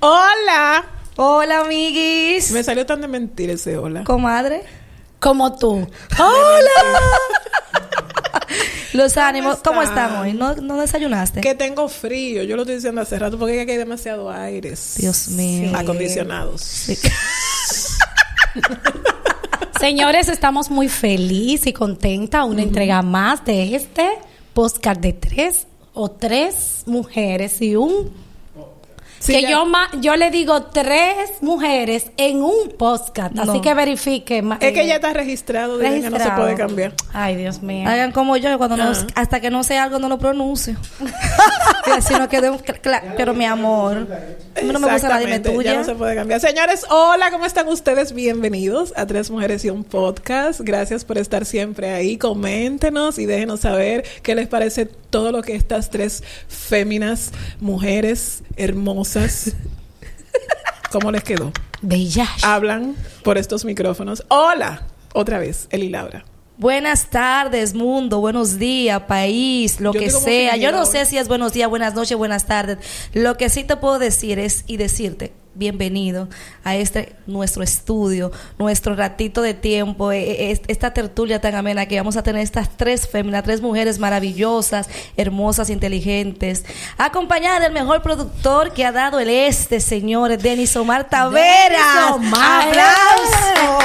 Hola. Hola, amiguis. Me salió tan de mentir ese hola. Comadre. Como tú. ¡Hola! Los ánimos, ¿cómo están hoy? ¿No, ¿No desayunaste? Que tengo frío. Yo lo estoy diciendo hace rato porque aquí hay demasiado aires. Dios mío. Acondicionados. Sí. Señores, estamos muy felices y contentas. Una entrega más de este podcast de tres o tres mujeres y un Sí, que ya- yo ma- yo le digo tres mujeres en un podcast, No. así que verifique. ma- Es que eh, ya está registrado, dicen que no se puede cambiar. Ay, Dios mío. Hagan como yo, cuando no, hasta que no sé algo no lo pronuncio. Así no cla- Pero mi amor, no me gusta la dime Exactamente, tuya. Ya no se puede cambiar. Señores, hola, ¿cómo están ustedes? Bienvenidos a Tres Mujeres y un Podcast. Gracias por estar siempre ahí. Coméntenos y déjenos saber qué les parece todo lo que estas tres féminas, mujeres hermosas, ¿cómo les quedó? Bella. Hablan por estos micrófonos. Hola, otra vez, Eli Laura. Buenas tardes, mundo. Buenos días, país, lo Yo que sea. Yo no sé si es buenos días, buenas noches, buenas tardes. Lo que sí te puedo decir es y decirte bienvenido a este nuestro estudio, nuestro ratito de tiempo, eh, est- esta tertulia tan amena que vamos a tener estas tres féminas, tres mujeres maravillosas, hermosas, inteligentes, acompañada del mejor productor que ha dado el este, señores, Denis Omar Taveras. Omar. ¡Aplauso!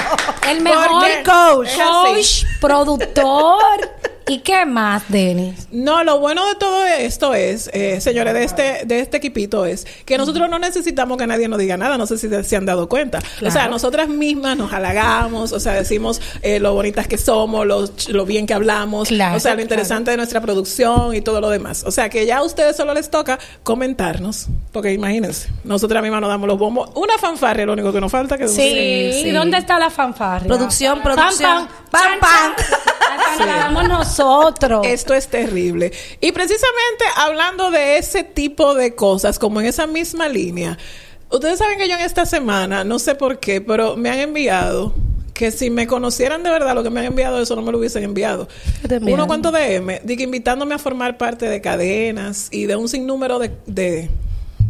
El mejor coach, así. productor. ¿Y qué más, Denis? No, lo bueno de todo esto es, eh, señores, de este, de este equipito es que nosotros no necesitamos que nadie nos diga nada. No sé si se han dado cuenta. O sea, nosotras mismas nos halagamos, o sea, decimos eh, lo bonitas que somos, lo, lo bien que hablamos, Claro, o sea, lo claro. interesante de nuestra producción y todo lo demás. O sea, que ya a ustedes solo les toca comentarnos, porque imagínense, nosotras mismas nos damos los bombos. Una fanfarria, lo único que nos falta que Sí, sí. ¿dónde está la fanfarria? Producción, Pam, producción. pam, Pam, pam. La cantamos nosotros. Esto es terrible. Y precisamente hablando de ese tipo de cosas, como en esa misma línea, ustedes saben que yo en esta semana, no sé por qué, pero me han enviado que si me conocieran de verdad lo que me han enviado, eso no me lo hubiesen enviado. Uno cuanto DM, de que invitándome a formar parte de cadenas y de un sinnúmero de, de,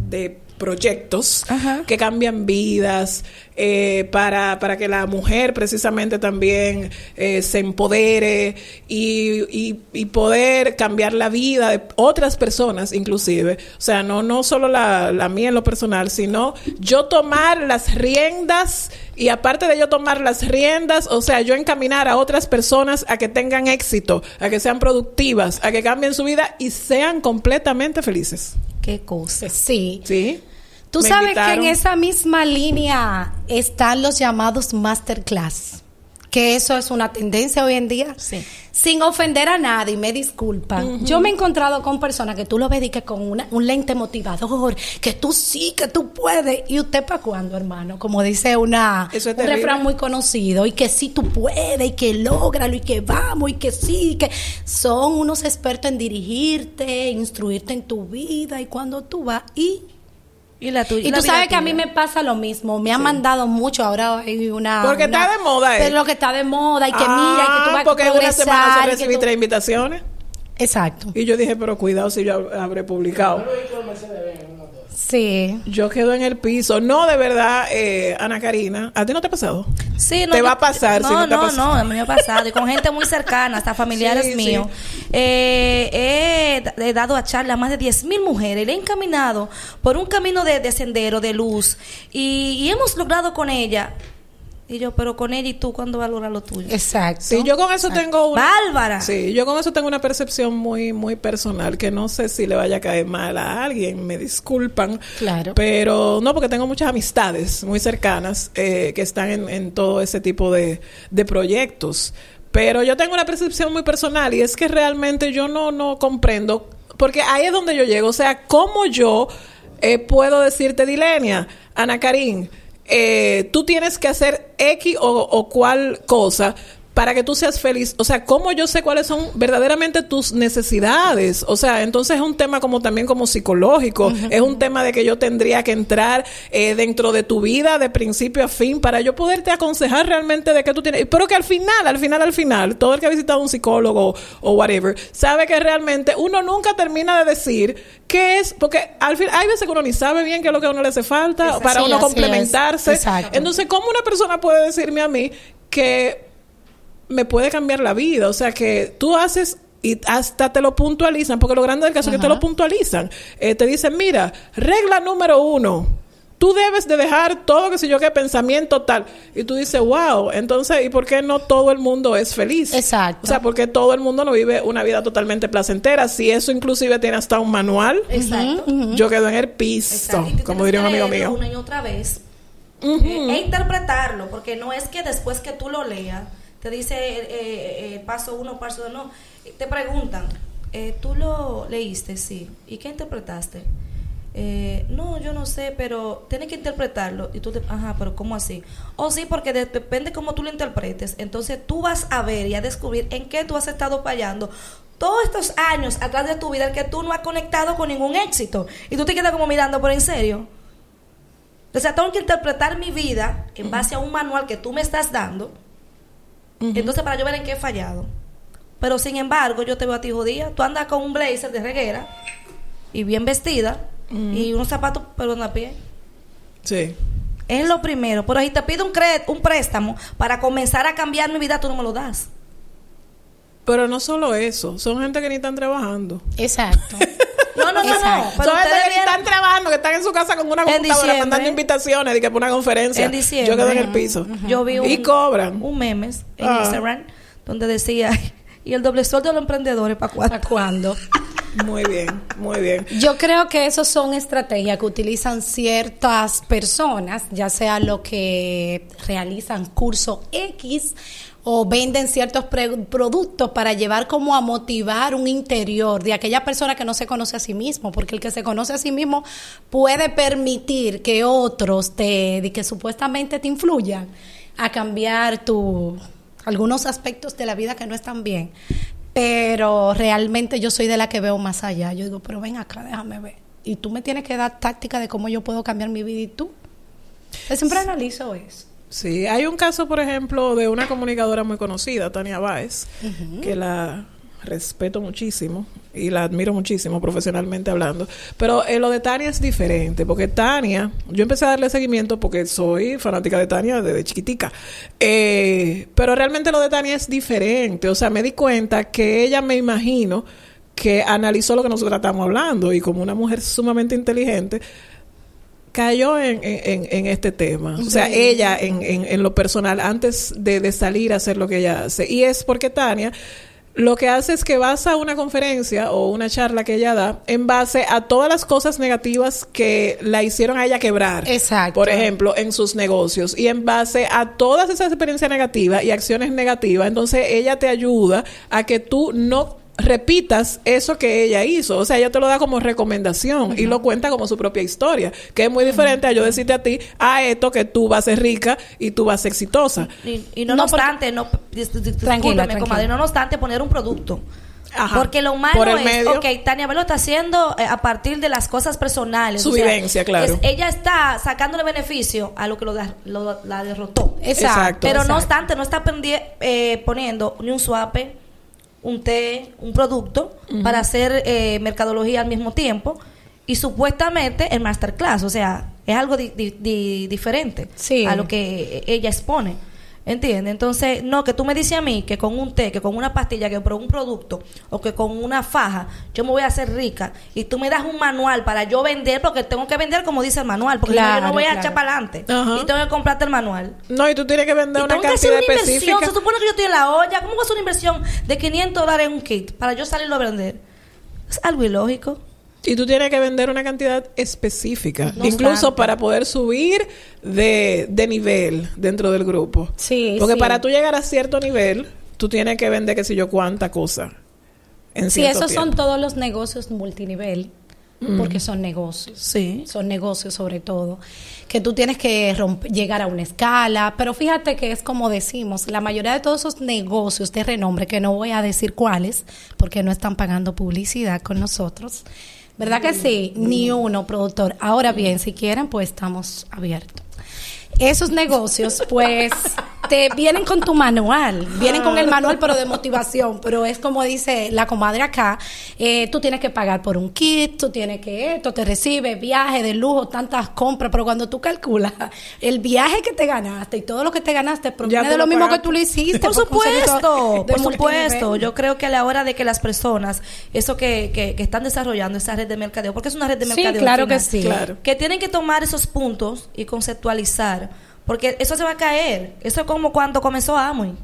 de proyectos Ajá. que cambian vidas eh, para, para que la mujer precisamente también eh, se empodere y, y- y poder cambiar la vida de otras personas inclusive. O sea, no, no solo la, la mía en lo personal, sino yo tomar las riendas y aparte de yo tomar las riendas, o sea, yo encaminar a otras personas a que tengan éxito, a que sean productivas, a que cambien su vida y sean completamente felices. Qué cosa. Sí. ¿Sí? Tú Me sabes invitaron. que en esa misma línea están los llamados masterclass. Que eso es una tendencia hoy en día. Sí. Sin ofender a nadie, me disculpan. Yo me he encontrado con personas que tú lo ves y que con una- un lente motivador, que tú sí, que tú puedes. ¿Y usted para cuándo, hermano? Como dice una, es un refrán muy conocido. Y que sí tú puedes, y que lógralo, y que vamos, y que sí, que son unos expertos en dirigirte, instruirte en tu vida. Y cuando tú vas y Y la tuya. y la tú sabes que a mí me pasa lo mismo. Me han mandado mucho ahora hay una. Porque una- está de moda, ¿eh? Pero lo que está de moda y que Ah, mira y que tú vas porque a en una semana se recibí tú- tres invitaciones. Exacto. Y yo dije, pero cuidado si yo hab- habré publicado. Sí. Yo quedo en el piso. No, de verdad, eh, Ana Karina. ¿A ti no te ha pasado? Sí, Te yo- va a pasar No, si no te ha no, pasado. no, a mí me ha pasado. Y con gente muy cercana, hasta familiares Sí, sí. míos. Eh, he, he dado a charla a más de 10 mil mujeres. Le he encaminado por un camino de, de sendero, de luz. Y, y hemos logrado con ella. Y yo, pero con ella y tú, ¿cuándo va a lograr lo tuyo? Exacto. Sí, yo con eso tengo una... Bárbara. Sí, yo con eso tengo una percepción muy, muy personal que no sé si le vaya a caer mal a alguien, me disculpan. Claro. Pero no, porque tengo muchas amistades muy cercanas eh, que están en, en todo ese tipo de, de proyectos. Pero yo tengo una percepción muy personal y es que realmente yo no, no comprendo, porque ahí es donde yo llego. O sea, ¿cómo yo eh, puedo decirte, Dilenia, Ana Karin, eh, tú tienes que hacer X o, o cual cosa para que tú seas feliz. O sea, ¿cómo yo sé cuáles son verdaderamente tus necesidades? O sea, entonces es un tema como también como psicológico. Es un tema de que yo tendría que entrar eh, dentro de tu vida de principio a fin para yo poderte aconsejar realmente de qué tú tienes. Pero que al final, al final, al final, todo el que ha visitado un psicólogo o whatever, sabe que realmente uno nunca termina de decir qué es, porque al fin, hay veces que uno ni sabe bien qué es lo que a uno le hace falta para uno complementarse. Entonces, ¿cómo una persona puede decirme a mí que me puede cambiar la vida. O sea que tú haces y hasta te lo puntualizan, porque lo grande del caso es que te lo puntualizan. Eh, te dicen, mira, regla número uno. Tú debes de dejar todo, que sé yo, qué pensamiento tal. Y tú dices, wow, entonces, ¿y por qué no todo el mundo es feliz? Exacto. O sea, porque todo el mundo no vive una vida totalmente placentera. Si eso inclusive tiene hasta un manual, Exacto. yo quedo en el piso, Exacto. Como diría un amigo mío. Una y otra vez. eh, e interpretarlo, porque no es que después que tú lo leas, te dice eh, eh, eh, paso uno, paso dos, no. Te preguntan, eh, ¿tú lo leíste? Sí. ¿Y qué interpretaste? Eh, no, yo no sé, pero tienes que interpretarlo. Y tú te, ajá, pero ¿cómo así? O sí, porque de- depende cómo tú lo interpretes. Entonces tú vas a ver y a descubrir en qué tú has estado fallando todos estos años atrás de tu vida en que tú no has conectado con ningún éxito. Y tú te quedas como mirando, pero en serio. O tengo que interpretar mi vida en base a un manual que tú me estás dando. Entonces, para yo ver en qué he fallado. Pero sin embargo, yo te veo a ti jodida. Tú andas con un blazer de reguera y bien vestida y unos zapatos, pero en a pie. Sí. Es lo primero. Pero si te pido un, un préstamo para comenzar a cambiar mi vida, tú no me lo das. Pero no solo eso, son gente que ni están trabajando. Exacto. No, no, no, no. Pero son gente que están trabajando, que están en su casa con una computadora mandando invitaciones de que para una conferencia. En diciembre. Yo quedo en el piso. Yo vi un, y cobran. un memes en Ah. Instagram donde decía, y el doble sueldo de los emprendedores, ¿para cuándo? ¿Para cuándo? Muy bien, muy bien. Yo creo que esos son estrategias que utilizan ciertas personas, ya sea lo que realizan curso X o venden ciertos productos para llevar como a motivar un interior de aquella persona que no se conoce a sí mismo, porque el que se conoce a sí mismo puede permitir que otros te, de que supuestamente te influyan a cambiar tu algunos aspectos de la vida que no están bien. Pero realmente yo soy de la que veo más allá. Yo digo, pero ven acá, déjame ver. Y tú me tienes que dar táctica de cómo yo puedo cambiar mi vida y tú. Yo siempre analizo eso. Sí, hay un caso, por ejemplo, de una comunicadora muy conocida, Tania Báez, que la respeto muchísimo y la admiro muchísimo profesionalmente hablando. Pero eh, lo de Tania es diferente, porque Tania, yo empecé a darle seguimiento porque soy fanática de Tania desde chiquitica. Eh, pero realmente lo de Tania es diferente. O sea, me di cuenta que ella me imagino que analizó lo que nosotros estamos hablando y como una mujer sumamente inteligente, cayó en, en, en este tema. O sea, ella en, en, en lo personal, antes de, de salir a hacer lo que ella hace. Y es porque Tania lo que hace es que basa una conferencia o una charla que ella da en base a todas las cosas negativas que la hicieron a ella quebrar. Exacto. Por ejemplo, en sus negocios. Y en base a todas esas experiencias negativas y acciones negativas, entonces ella te ayuda a que tú no repitas eso que ella hizo. O sea, ella te lo da como recomendación y lo cuenta como su propia historia, que es muy diferente a yo decirte a ti, a esto que tú vas a ser rica y tú vas a ser exitosa. Y, y no, No, obstante, no, Tranquila, tranquila. comadre, no obstante poner un producto. Ajá. Porque lo malo Por es, medio. ok, Tania Bel lo está haciendo eh, a partir de las cosas personales. Su vivencia, claro. es- ella está sacándole beneficio a lo que lo, da- lo- la derrotó. Exacto. Pero no obstante, no está eh, poniendo ni un suape, un té, un producto para hacer eh, mercadología al mismo tiempo y supuestamente el masterclass, o sea, es algo di- di- di- diferente Sí. a lo que ella expone. ¿Entiendes? Entonces, no, que tú me dices a mí que con un té, que con una pastilla, que con un producto o que con una faja yo me voy a hacer rica y tú me das un manual para yo vender porque tengo que vender como dice el manual, porque yo no voy a echar para adelante y tengo que comprarte el manual. No, y tú tienes que vender Y una tengo que hacer cantidad una inversión. Se supone que yo estoy en la olla. ¿Cómo voy a hacer una inversión de 500 dólares en un kit para yo salirlo a vender? Es algo ilógico. Y tú tienes que vender una cantidad específica, No incluso para poder subir de, de nivel dentro del grupo. Sí, Porque sí. para tú llegar a cierto nivel, tú tienes que vender, qué sé yo, cuánta cosa. En Sí, esos son todos los negocios multinivel. porque son negocios. Sí. Son negocios sobre todo, que tú tienes que llegar a una escala, pero fíjate que es como decimos, la mayoría de todos esos negocios de renombre, que no voy a decir cuáles, porque no están pagando publicidad con nosotros, ¿verdad que sí? Ni uno, productor. Ahora bien, si quieren, pues estamos abiertos. Esos negocios, pues, te vienen con tu manual, vienen con el manual, pero de motivación. Pero es como dice la comadre acá: eh, tú tienes que pagar por un kit, tú tienes que esto, te recibe viaje de lujo, tantas compras. Pero cuando tú calculas el viaje que te ganaste y todo lo que te ganaste, proviene de lo lo mismo que tú le hiciste. Por supuesto, por supuesto. Yo creo que a la hora de que las personas, eso que, que, que están desarrollando esa red de mercadeo, porque es una red de mercadeo. claro que sí. Claro. Que tienen que tomar esos puntos y conceptualizar, porque eso se va a caer. Eso es como cuando comenzó Amway.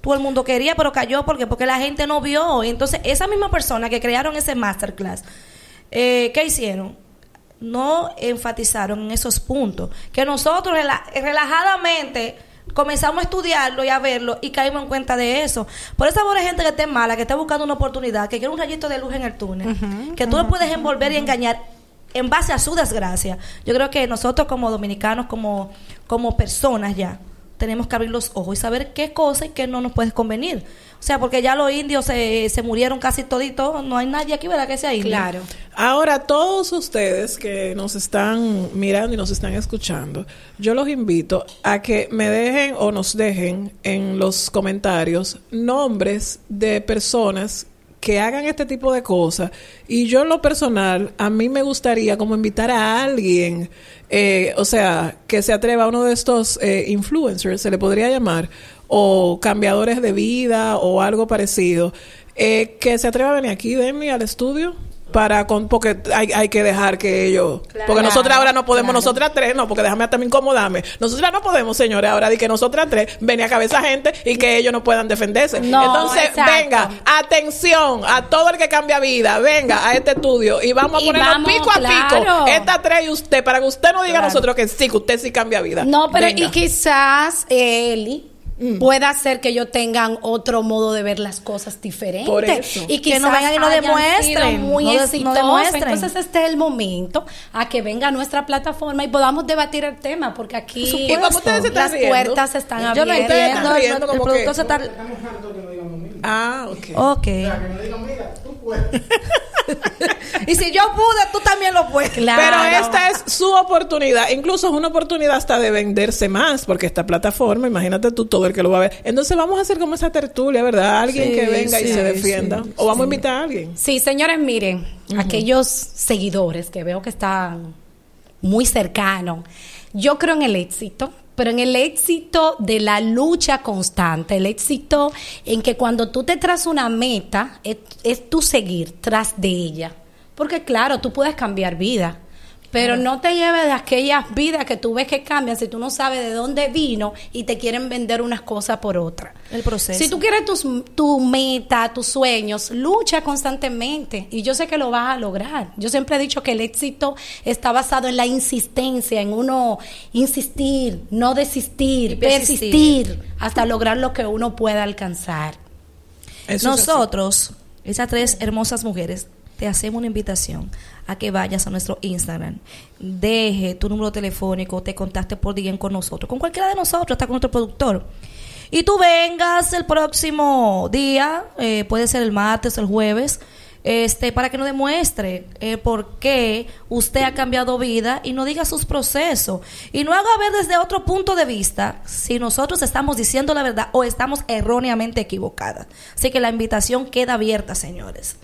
Todo el mundo quería, pero cayó porque porque la gente no vio. Entonces, esa misma persona que crearon ese masterclass, eh, ¿qué hicieron? No enfatizaron en esos puntos. Que nosotros rela- relajadamente comenzamos a estudiarlo y a verlo y caímos en cuenta de eso. Por esa pobre gente que esté mala, que está buscando una oportunidad, que quiere un rayito de luz en el túnel, que tú lo puedes envolver y engañar en base a su desgracia. Yo creo que nosotros como dominicanos, como, como personas ya, tenemos que abrir los ojos y saber qué cosa y qué no nos puede convenir. O sea, porque ya los indios se, se murieron casi toditos, no hay nadie aquí, ¿verdad? Que sea indio. Claro. Ahora, todos ustedes que nos están mirando y nos están escuchando, yo los invito a que me dejen o nos dejen en los comentarios nombres de personas que hagan este tipo de cosas. Y yo en lo personal, a mí me gustaría como invitar a alguien, eh, o sea, que se atreva a uno de estos eh, influencers, se le podría llamar, o cambiadores de vida o algo parecido, eh, que se atreva a venir aquí, Demi, al estudio. Para con, porque hay, hay que dejar que ellos, porque nosotras ahora no podemos, claro. nosotras tres, no, porque déjame también incomodarme. Nosotras no podemos, señores, ahora de que nosotras tres venir a cabeza gente y que ellos no puedan defenderse. No, Entonces, exacto. venga, atención a todo el que cambia vida, venga a este estudio y vamos a ponernos pico a pico. Esta tres y usted, para que usted no diga a nosotros que sí, que usted sí cambia vida. No, pero Venga. y quizás eh, Eli Mm. pueda hacer que ellos tengan otro modo de ver las cosas diferentes. Por eso. Y Que quizás no vengan y no demuestren, muy no no demuestren. Entonces este es el momento a que venga a nuestra plataforma y podamos debatir el tema, porque aquí supuesto. ¿Y cómo ustedes se están las riendo? puertas están Yo no entiendo, riendo el como productor que- se está... Ah, ok. Ok. O sea, que no digan, mira, tú puedes. y si yo pude, tú también lo puedes. Claro. Pero esta es su oportunidad. Incluso es una oportunidad hasta de venderse más, porque esta plataforma, imagínate tú todo el que lo va a ver. Entonces vamos a hacer como esa tertulia, ¿verdad? Alguien Sí, que venga y se defienda. sí, o vamos a invitar a alguien. Sí, señores, miren, aquellos seguidores que veo que están muy cercanos, yo creo en el éxito, pero en el éxito de la lucha constante, el éxito en que cuando tú te trazas una meta, es, es tu seguir tras de ella. Porque claro, tú puedes cambiar vida, pero no te lleves de aquellas vidas que tú ves que cambian si tú no sabes de dónde vino y te quieren vender unas cosas por otras. El proceso. Si tú quieres tus, tu meta, tus sueños, lucha constantemente y yo sé que lo vas a lograr. Yo siempre he dicho que el éxito está basado en la insistencia, en uno insistir, no desistir, persistir. persistir hasta lograr lo que uno pueda alcanzar. Eso es así. Nosotros, esas tres hermosas mujeres, te hacemos una invitación a que vayas a nuestro Instagram, deje tu número telefónico, te contacte por DM con nosotros, con cualquiera de nosotros, hasta con nuestro productor. Y tú vengas el próximo día, eh, puede ser el martes o el jueves, este, para que nos demuestre eh, por qué usted ha cambiado vida y nos diga sus procesos. Y no haga ver desde otro punto de vista si nosotros estamos diciendo la verdad o estamos erróneamente equivocadas. Así que la invitación queda abierta, señores.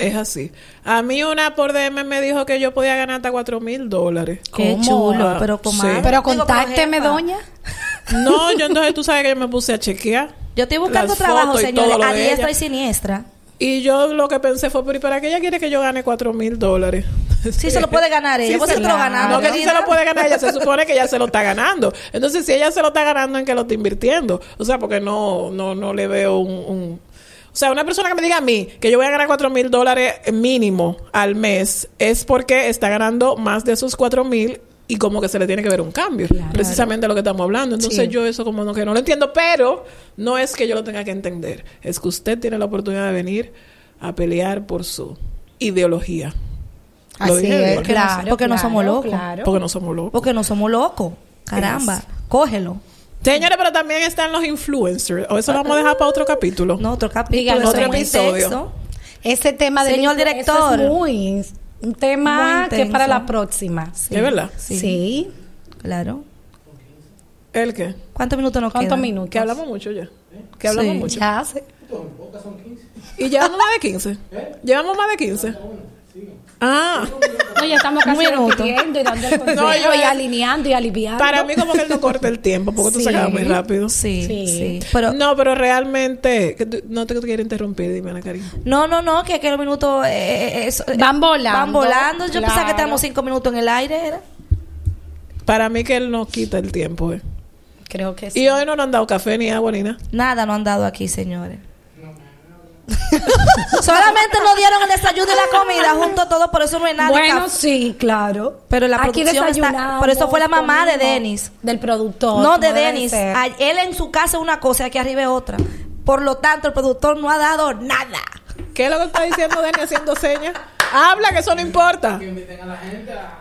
Es así. A mí una por DM me dijo que yo podía ganar hasta cuatro mil dólares. Qué ¿Cómo? chulo, Ah, pero sí. comadre. Pero contácteme, doña. No, yo entonces tú sabes que yo me puse a chequear. Yo estoy buscando trabajo, señores, a diestra y siniestra. Y yo lo que pensé fue, pero ¿y para qué ella quiere que yo gane cuatro mil dólares? Sí, se lo puede ganar ella. Sí, se lo ganando. No, que sí se lo puede ganar, ella se supone que ella se lo está ganando. Entonces, si ella se lo está ganando, ¿en qué lo está invirtiendo? O sea, porque no, no, no le veo un, un- O sea, una persona que me diga a mí que yo voy a ganar cuatro mil dólares mínimo al mes es porque está ganando más de esos cuatro mil y como que se le tiene que ver un cambio. Precisamente lo que estamos hablando. Entonces, Sí. yo eso como no, que no lo entiendo, pero no es que yo lo tenga que entender. Es que usted tiene la oportunidad de venir a pelear por su ideología. Lo Así dije es, claro. porque no claro, somos locos. claro. Porque no somos locos. Porque no somos locos. Caramba, cógelo. Señores, pero también están los influencers. O eso lo vamos a dejar para otro capítulo. No, otro capítulo, Díganos, eso otro episodio. intenso. Ese tema del Señor director. es muy un tema Muy que es para la próxima. Sí. ¿Es verdad? Sí. Sí. Claro. ¿El qué? ¿Cuántos minutos nos ¿Cuántos quedan? minutos? Que hablamos mucho ya. Que hablamos Sí. mucho. Ya hace. Y llevamos más de 15. Llevamos más de 15. Ah, No, ya estamos casi repitiendo y dando el consejo No, yo- y alineando y aliviando. para mí como que él no corta el tiempo, porque tú Sí. se acaba muy rápido. Sí, Sí. sí. Pero no, pero realmente, tú- no te quiero interrumpir, dime Ana Karina. No, no, no, que, que los minutos eh, eh, eso, eh, Van volando, Van volando. Yo pensaba que estábamos cinco minutos en el aire. ¿era? Para mí que él no quita el tiempo. eh. Creo que sí. Y hoy no nos han dado café ni agua ni nada. Nada no han dado aquí, señores. Solamente nos dieron el desayuno y la comida junto todo, por eso no hay nada. Bueno, sí, claro. Pero la Aquí producción está- por eso fue la mamá de Denis. Del productor. no de Denis. Él en su casa es una cosa y aquí arriba es otra. Por lo tanto, el productor no ha dado nada. ¿Qué es lo que está diciendo Dani haciendo señas? Habla, que eso no importa. Que inviten a la gente a.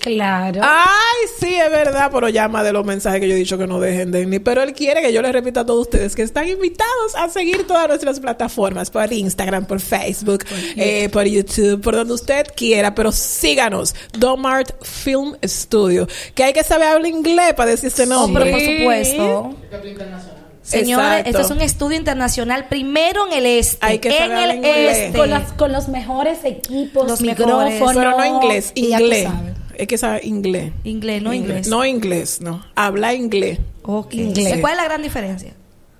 Claro. Ay, sí, es verdad, pero llama de los mensajes que yo he dicho que no dejen de ni. Pero él quiere que yo les repita a todos ustedes que están invitados a seguir todas nuestras plataformas, por Instagram, por Facebook, eh, por YouTube, por donde usted quiera, pero síganos, Domart Film Studio, que hay que saber hablar inglés para decir este Oh, nombre. pero por supuesto. Es. Señores, Exacto. esto es un estudio internacional primero en el este. Hay que en el inglés. este. con, las- con los mejores equipos, Los micrófonos. mejores. pero no inglés, inglés. Hay que saber inglés. Inglés, no inglés. No inglés, no. Habla inglés. Inglés. ¿Cuál es la gran diferencia?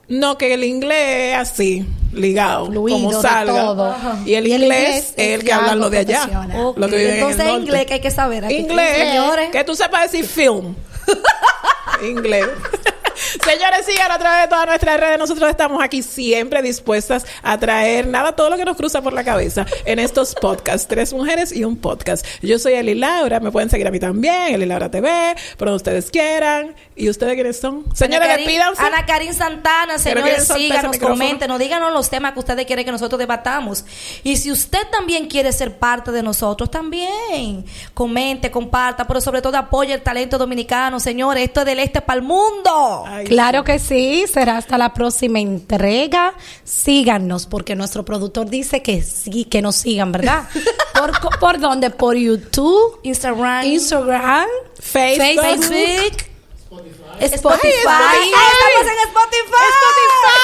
No, que el inglés es así, ligado, Fluido, como salga. todo. Y el Y el inglés es el es que hablan algo lo de allá. Lo que viven en el Entonces, norte. inglés que hay que saber. aquí. Inglés, señores. que tú sepas decir film. inglés. Señores, sigan a través de todas nuestras redes. Nosotros estamos aquí siempre dispuestas a traer nada, todo lo que nos cruza por la cabeza en estos podcasts. Tres mujeres y un podcast. Yo soy Eli Laura. Me pueden seguir a mí también, Eli Laura TV, por donde ustedes quieran. ¿Y ustedes quiénes son? Señores, despídanse. Ana Karin Santana, señores, síganos, coméntenos, díganos los temas que ustedes quieren que nosotros debatamos. Y si usted también quiere ser parte de nosotros, también comente, comparta, pero sobre todo apoye el talento dominicano, señores. Esto es del este para el mundo. Ay, Claro que sí, será hasta la próxima entrega. Síganos, porque nuestro productor dice que sí, que nos sigan, ¿verdad? ¿Por, ¿por dónde? Por YouTube, Instagram, Instagram, Facebook. Facebook, Spotify. Ay, estamos en Spotify.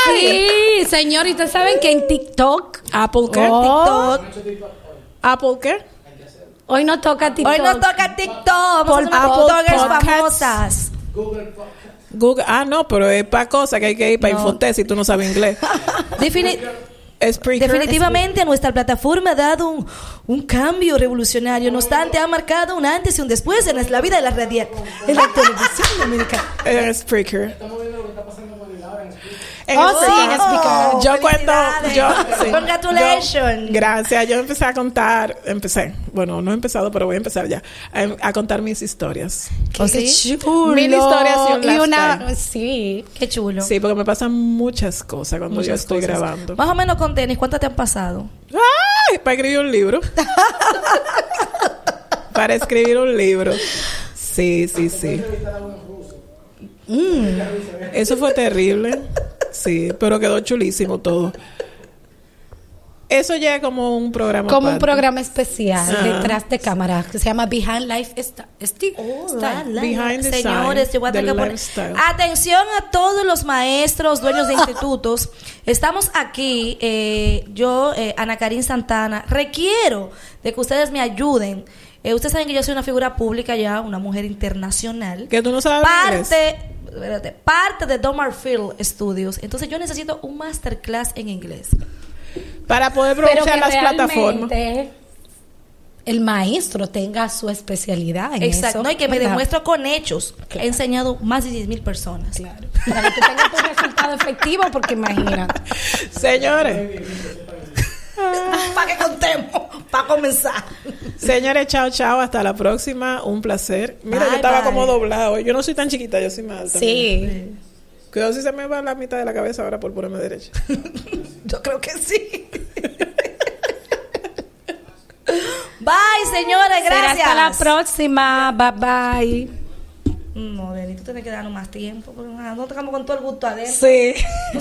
Sí, señor, y ustedes saben que en TikTok, Apple qué? Oh. TikTok. Apple qué? hoy no toca TikTok. Hoy nos toca TikTok. Por Podcasts. famosas. Google. Google. Ah, no, pero es para cosas que hay que ir para No. Si tú no sabes inglés. Definitivamente nuestra plataforma ha dado un, un cambio revolucionario. No obstante, ha marcado un antes y un después en la vida de la radio, en la televisión dominicana. Eh, Spreaker. Estamos viendo lo que está pasando con el Laura en Spreaker. En Oh, sí, en Spreaker. Yo cuento. Yo, sí. Congratulations. Yo- gracias. Yo empecé a contar. Empecé. Bueno, no he empezado, pero voy a empezar ya. A, a contar mis historias. ¿O Qué chulo. Mil historias y un y una, sí. Qué chulo. Sí, porque me pasan muchas cosas cuando yo estoy cosas. grabando. Más o menos con tenis, ¿cuántas te han pasado? ¡Ay! Para escribir un libro. para escribir un libro. Sí, sí, sí. Mm. Eso fue terrible. Sí, pero quedó chulísimo todo. Eso ya es como un programa. Como un programa especial Ah. detrás de cámara que se llama Behind Life Sti- La, la, Behind the Señores, yo voy a tener que poner- lifestyle. Atención a todos los maestros, dueños de institutos. Estamos aquí, eh, yo, eh, Ana Karin Santana, requiero de que ustedes me ayuden. Eh, ustedes saben que yo soy una figura pública ya, una mujer internacional. Que tú no sabes inglés. Parte, espérate, parte de Domar Field Studios. Entonces yo necesito un masterclass en inglés. Para poder aprovechar las plataformas. el maestro tenga su especialidad en Exacto, eso. ¿no? y que me ¿verdad? demuestre con hechos. He enseñado más de 10 mil personas. Claro. Para que tú tengas tu resultado efectivo, porque imagina. Señores, para que contemos, para comenzar. señores, chao, chao. Hasta la próxima. Un placer. Mira, Bye, yo estaba bye. como doblado. Yo no soy tan chiquita, yo soy más alta. Sí. Cuidado si se me va la mitad de la cabeza ahora por ponerme derecha. Yo creo que sí. Bye, señores, Será gracias. hasta la próxima. Bye bye. No, Denis, tú tienes que darnos más tiempo. porque, ah, No tocamos con todo el gusto adentro. Sí.